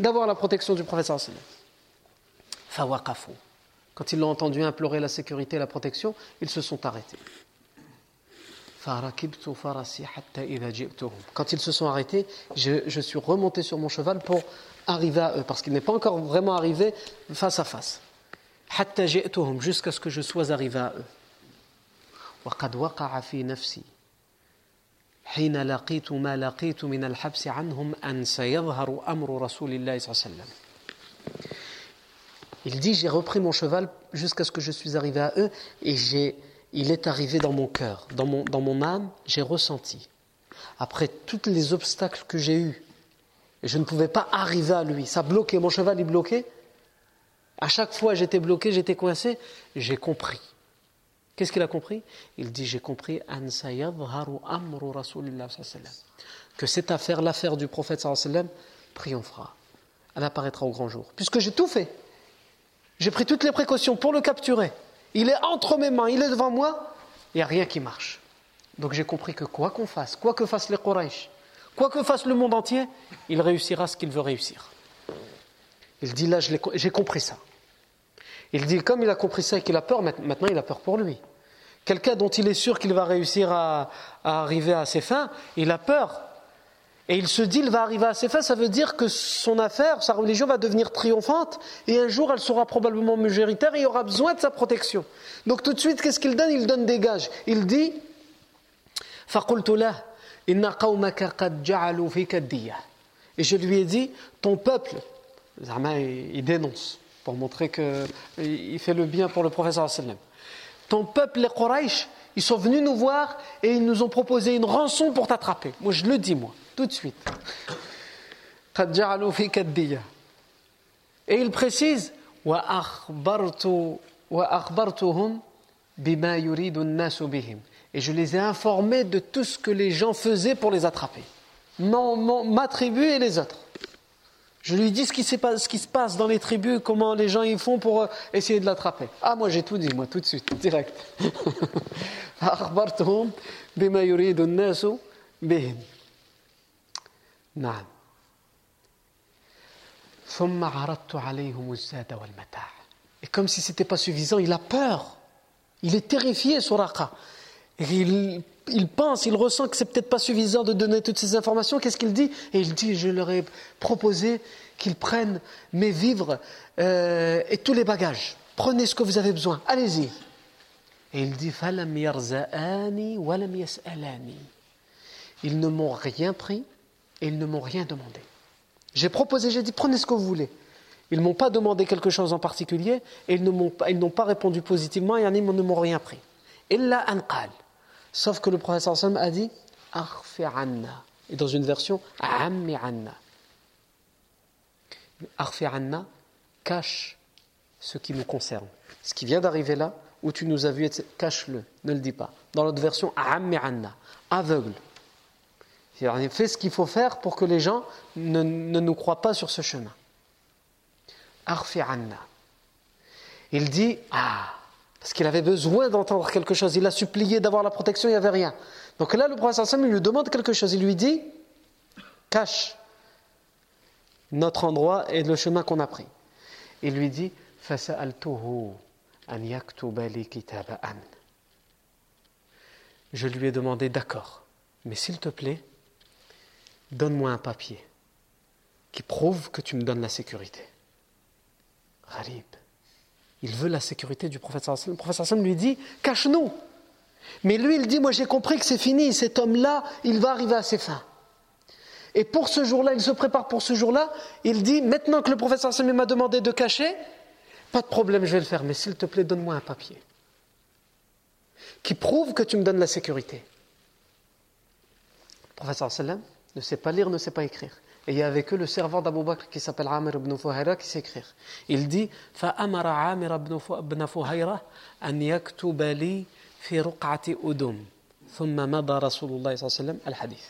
Speaker 1: d'avoir la protection du Sam. Fawaqafu. Quand ils l'ont entendu implorer la sécurité et la protection, ils se sont arrêtés. Quand ils se sont arrêtés, je, suis remonté sur mon cheval pour arriver à eux, parce qu'il n'est pas encore vraiment arrivé face à face. Jusqu'à ce que je sois arrivé à eux. حين لقيت ما لقيت من الحبس عنهم أن سيظهر أمر رسول الله صلى الله عليه وسلم il dit, j'ai repris mon cheval jusqu'à ce que je suis arrivé à eux et j'ai, il est arrivé dans mon cœur, dans mon, dans mon âme, j'ai ressenti. Après tous les obstacles que j'ai eus, et je ne pouvais pas arriver à lui, ça bloquait, mon cheval est bloqué. À chaque fois j'étais bloqué, j'étais coincé, j'ai compris. Qu'est-ce qu'il a compris? Il dit, j'ai compris que cette affaire, l'affaire du prophète triomphera. Elle apparaîtra au grand jour. Puisque j'ai tout fait. J'ai pris toutes les précautions pour le capturer. Il est entre mes mains, il est devant moi, il n'y a rien qui marche. Donc j'ai compris que quoi qu'on fasse, quoi que fassent les Quraysh, quoi que fasse le monde entier, il réussira ce qu'il veut réussir. Il dit là, j'ai compris ça. Il dit comme il a compris ça et qu'il a peur, maintenant il a peur pour lui. Quelqu'un dont il est sûr qu'il va réussir à arriver à ses fins, il a peur et il se dit, il va arriver à ses fins, ça veut dire que son affaire, sa religion va devenir triomphante, et un jour elle sera probablement majoritaire et il aura besoin de sa protection. Donc tout de suite, qu'est-ce qu'il donne? Il donne des gages. Il dit, et je lui ai dit, ton peuple, il dénonce, pour montrer qu'il fait le bien pour le professeur sallam. Ton peuple, les Quraysh, ils sont venus nous voir et ils nous ont proposé une rançon pour t'attraper. Moi, je le dis, moi tout de suite. Et il précise et je les ai informés de tout ce que les gens faisaient pour les attraper. ma tribu et les autres. Je lui dis ce qui, se passe dans les tribus, comment les gens y font pour euh, essayer de l'attraper. Ah, moi j'ai tout dit, moi, tout de suite, direct. Et comme si ce n'était pas suffisant, il a peur. Il est terrifié, Suraka. Et il il pense, il ressent que c'est peut-être pas suffisant de donner toutes ces informations. Qu'est-ce qu'il dit? Et il dit, je leur ai proposé qu'ils prennent mes vivres euh, et tous les bagages. Prenez ce que vous avez besoin. Allez-y. Et il dit, Ils ne m'ont rien pris et ils ne m'ont rien demandé. J'ai proposé, j'ai dit prenez ce que vous voulez. Ils ne m'ont pas demandé quelque chose en particulier et ils n'ont pas, répondu positivement et ils ne m'ont rien pris. Illa anqal. Sauf que le professeur Sallam a dit Arfi anna. Et dans une version Ammi anna. Arfi anna, cache ce qui nous concerne. Ce qui vient d'arriver là, où tu nous as vu, cache-le, ne le dis pas. Dans l'autre version, Ammi anna, aveugle. Il fait ce qu'il faut faire pour que les gens ne, nous croient pas sur ce chemin. Arfi anna. Il dit Ah, parce qu'il avait besoin d'entendre quelque chose. Il a supplié d'avoir la protection, il n'y avait rien. Donc là, le prophète il lui demande quelque chose. Il lui dit Cache notre endroit et le chemin qu'on a pris. Il lui dit Je lui ai demandé D'accord, mais s'il te plaît, donne-moi un papier qui prouve que tu me donnes la sécurité. Il veut la sécurité du prophète Le prophète lui dit, cache-nous, Mais lui, il dit, moi j'ai compris que c'est fini, cet homme-là, il va arriver à ses fins. Et pour ce jour-là, il se prépare pour ce jour-là, il dit, maintenant que le professeur Samuel m'a demandé de cacher, pas de problème, je vais le faire, mais s'il te plaît, donne-moi un papier qui prouve que tu me donnes la sécurité. Le sallam ne sait pas lire, ne sait pas écrire. Et il y a avec eux le servant d'Abu Bakr qui s'appelle Amir ibn Fuhayra qui sait écrire. Il dit فَأَمَرَ عَامِرَ ibn Fuhayra أن يكتب لي في رقعة أدم ثم مضى رسول الله صلى الله عليه وسلم الحديث.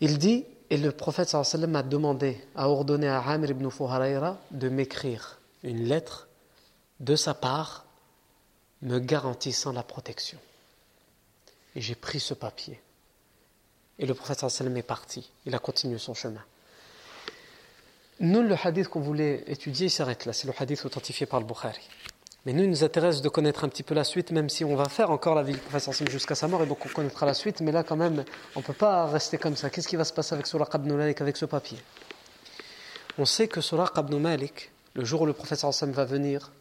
Speaker 1: Il dit et le prophète sallallahu alayhi wa sallam a demandé, a ordonné à Amir ibn Fuhayra de m'écrire une lettre de sa part me garantissant la protection. Et j'ai pris ce papier. Et le prophète sallam est parti. Il a continué son chemin. Nous, le hadith qu'on voulait étudier, s'arrête là. C'est le hadith authentifié par le Bukhari. Mais nous, il nous intéresse de connaître un petit peu la suite, même si on va faire encore la vie du prophète sallam jusqu'à sa mort, et donc on connaîtra la suite. Mais là, quand même, on ne peut pas rester comme ça. Qu'est-ce qui va se passer avec Suraq ibn Malik, avec ce papier? On sait que Suraq ibn Malik, le jour où le prophète sallam va venir,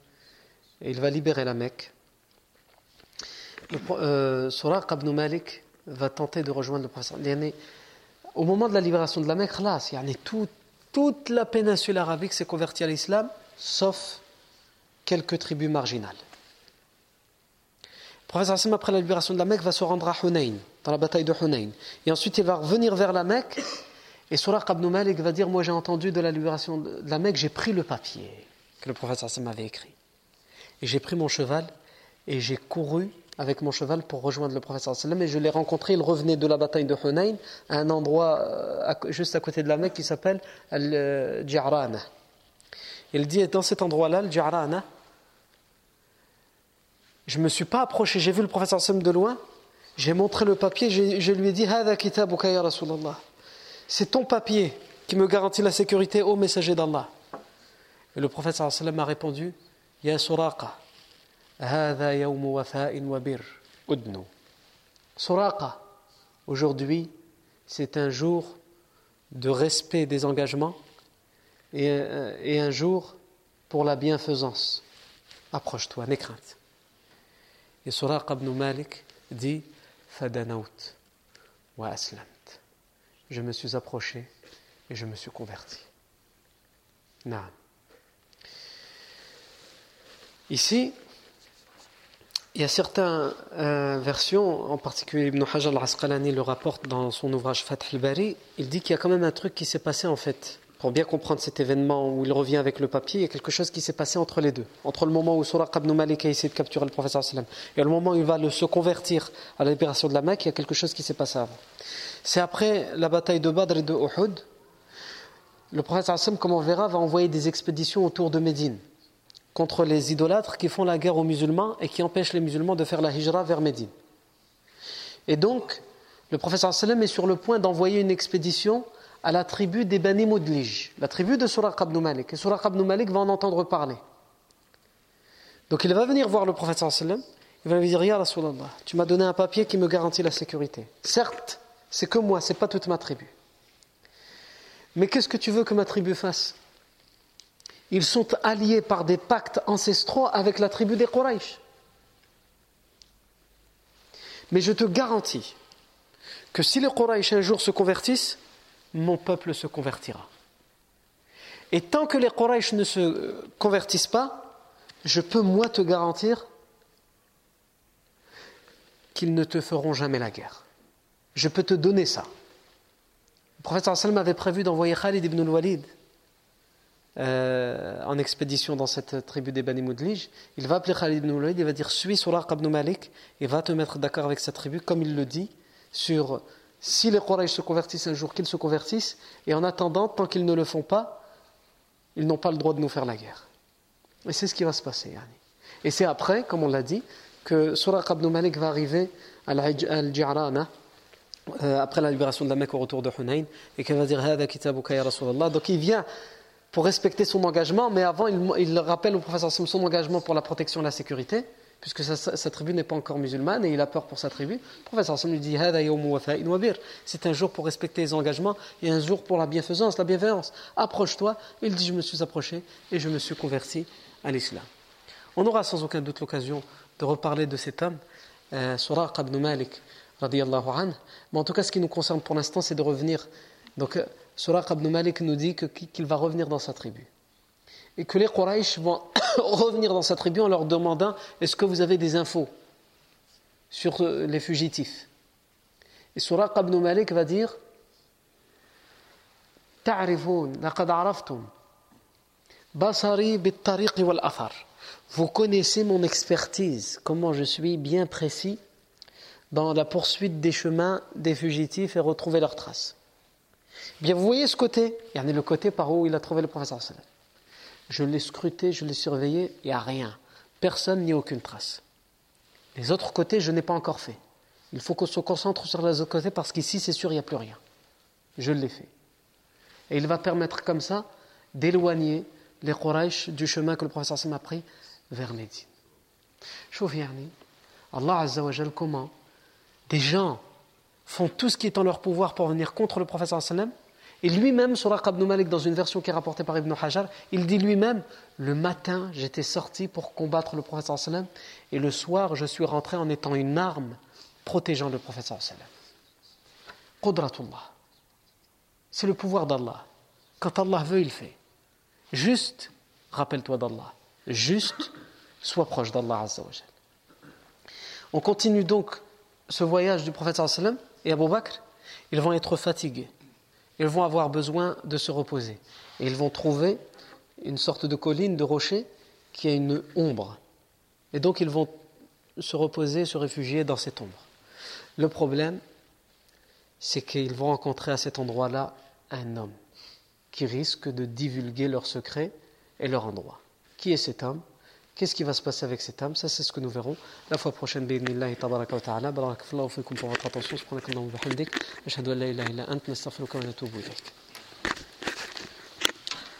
Speaker 1: et il va libérer la Mecque, euh, Suraq ibn Malik va tenter de rejoindre le prophète. Au moment de la libération de la Mecque, là, tout, toute la péninsule arabique s'est convertie à l'islam, sauf quelques tribus marginales. Le prophète après la libération de la Mecque, va se rendre à Hunayn, dans la bataille de Hunayn. Et ensuite, il va revenir vers la Mecque, et Suraq ibn Malik va dire Moi, j'ai entendu de la libération de la Mecque, j'ai pris le papier que le prophète avait écrit. Et j'ai pris mon cheval, et j'ai couru avec mon cheval pour rejoindre le prophète sallam et je l'ai rencontré, il revenait de la bataille de Hunayn à un endroit euh, juste à côté de la Mecque qui s'appelle Al-Jarana. Il dit, dans cet endroit-là, Al-Jarana, je ne me suis pas approché, j'ai vu le prophète sallam de loin, j'ai montré le papier, je lui ai dit, c'est ton papier qui me garantit la sécurité, ô messager d'Allah. Et le prophète sallam a répondu, Ya Suraqa, Suraqa, aujourd'hui, c'est un jour de respect des engagements et, un jour pour la bienfaisance. Approche-toi, n'aie crainte. Et Suraqa ibn Malik dit Fadanaut wa aslamt. Je me suis approché et je me suis converti. Ici, il y a certaines euh, versions, en particulier Ibn Hajar al-Asqalani le rapporte dans son ouvrage Fath al-Bari, il dit qu'il y a quand même un truc qui s'est passé en fait. Pour bien comprendre cet événement où il revient avec le papier, il y a quelque chose qui s'est passé entre les deux. Entre le moment où Suraq ibn Malik a essayé de capturer le professeur sallam et le moment où il va se convertir à la libération de la Mecque, il y a quelque chose qui s'est passé avant. C'est après la bataille de Badr et de Uhud, le professeur sallam, comme on verra, va envoyer des expéditions autour de Médine contre les idolâtres qui font la guerre aux musulmans et qui empêchent les musulmans de faire la hijra vers Médine. Et donc, le professeur sallam est sur le point d'envoyer une expédition à la tribu des Bani Mudlij, la tribu de Suraq ibn Malik. Et Suraq ibn Malik va en entendre parler. Donc il va venir voir le professeur sallam, il va lui dire Ya Rasulallah, tu m'as donné un papier qui me garantit la sécurité. Certes, c'est que moi, c'est pas toute ma tribu. Mais qu'est-ce que tu veux que ma tribu fasse? Ils sont alliés par des pactes ancestraux avec la tribu des Quraysh. Mais je te garantis que si les Quraysh un jour se convertissent, mon peuple se convertira. Et tant que les Quraysh ne se convertissent pas, je peux moi te garantir qu'ils ne te feront jamais la guerre. Je peux te donner ça. Le prophète sallam avait prévu d'envoyer Khalid ibn al-Walid euh, en expédition dans cette tribu des Bani Mudlij, il va appeler Khalid ibn Walid, il va dire Suis Suraq ibn Malik et va te mettre d'accord avec cette tribu, comme il le dit, sur si les Quraysh se convertissent un jour, qu'ils se convertissent, et en attendant, tant qu'ils ne le font pas, ils n'ont pas le droit de nous faire la guerre. Et c'est ce qui va se passer. Et c'est après, comme on l'a dit, que Suraq ibn Malik va arriver à Al-Ji'rana, euh, après la libération de la Mecque au retour de Hunayn, et qu'il va dire Hada kitabuka ya Rasulallah. Donc il vient pour respecter son engagement, mais avant, il, rappelle au professeur son engagement pour la protection et la sécurité, puisque sa, tribu n'est pas encore musulmane et il a peur pour sa tribu. Le professeur Sim lui dit C'est un jour pour respecter les engagements et un jour pour la bienfaisance, la bienveillance. Approche-toi. Il dit Je me suis approché et je me suis converti à l'islam. On aura sans aucun doute l'occasion de reparler de cet homme, euh, Suraq ibn Malik, radiallahu anhu. Mais en tout cas, ce qui nous concerne pour l'instant, c'est de revenir. Donc, euh, Suraq ibn Malik nous dit qu'il va revenir dans sa tribu. Et que les Quraysh vont revenir dans sa tribu en leur demandant Est-ce que vous avez des infos sur euh, les fugitifs? Et Suraq ibn Malik va dire vous connaissez mon expertise, comment je suis bien précis dans la poursuite des chemins des fugitifs et retrouver leurs traces. Bien, vous voyez ce côté? Il y en a le côté par où il a trouvé le professeur Je l'ai scruté, je l'ai surveillé, il n'y a rien. Personne ni aucune trace. Les autres côtés, je n'ai pas encore fait. Il faut qu'on se concentre sur les autres côtés parce qu'ici, c'est sûr, il n'y a plus rien. Je l'ai fait. Et il va permettre comme ça d'éloigner les Quraysh du chemin que le professeur Sam a pris vers Médine. Chouf Allah Azza wa comment des gens font tout ce qui est en leur pouvoir pour venir contre le professeur sallam et lui-même, Suraq ibn Malik, dans une version qui est rapportée par Ibn Hajar, il dit lui-même Le matin, j'étais sorti pour combattre le professeur sallam et le soir, je suis rentré en étant une arme protégeant le professeur sallam. Qudratullah. C'est le pouvoir d'Allah. Quand Allah veut, il fait. Juste, rappelle-toi d'Allah. Juste, sois proche d'Allah On continue donc ce voyage du prophète sallam et Abu Bakr. Ils vont être fatigués. Ils vont avoir besoin de se reposer. Et ils vont trouver une sorte de colline, de rocher, qui a une ombre. Et donc ils vont se reposer, se réfugier dans cette ombre. Le problème, c'est qu'ils vont rencontrer à cet endroit-là un homme qui risque de divulguer leurs secrets et leur endroit. Qui est cet homme? Qu'est-ce qui va se passer avec cet homme Ça, c'est ce que nous verrons la fois prochaine. Bi'idnillahi tabaraka wa ta'ala. Barakallahu fikum pour votre attention. Subhanakallahu wa bihamdik. Ashhadu an la ilaha illa ant. Nastaghfiruka wa natubu ilayk.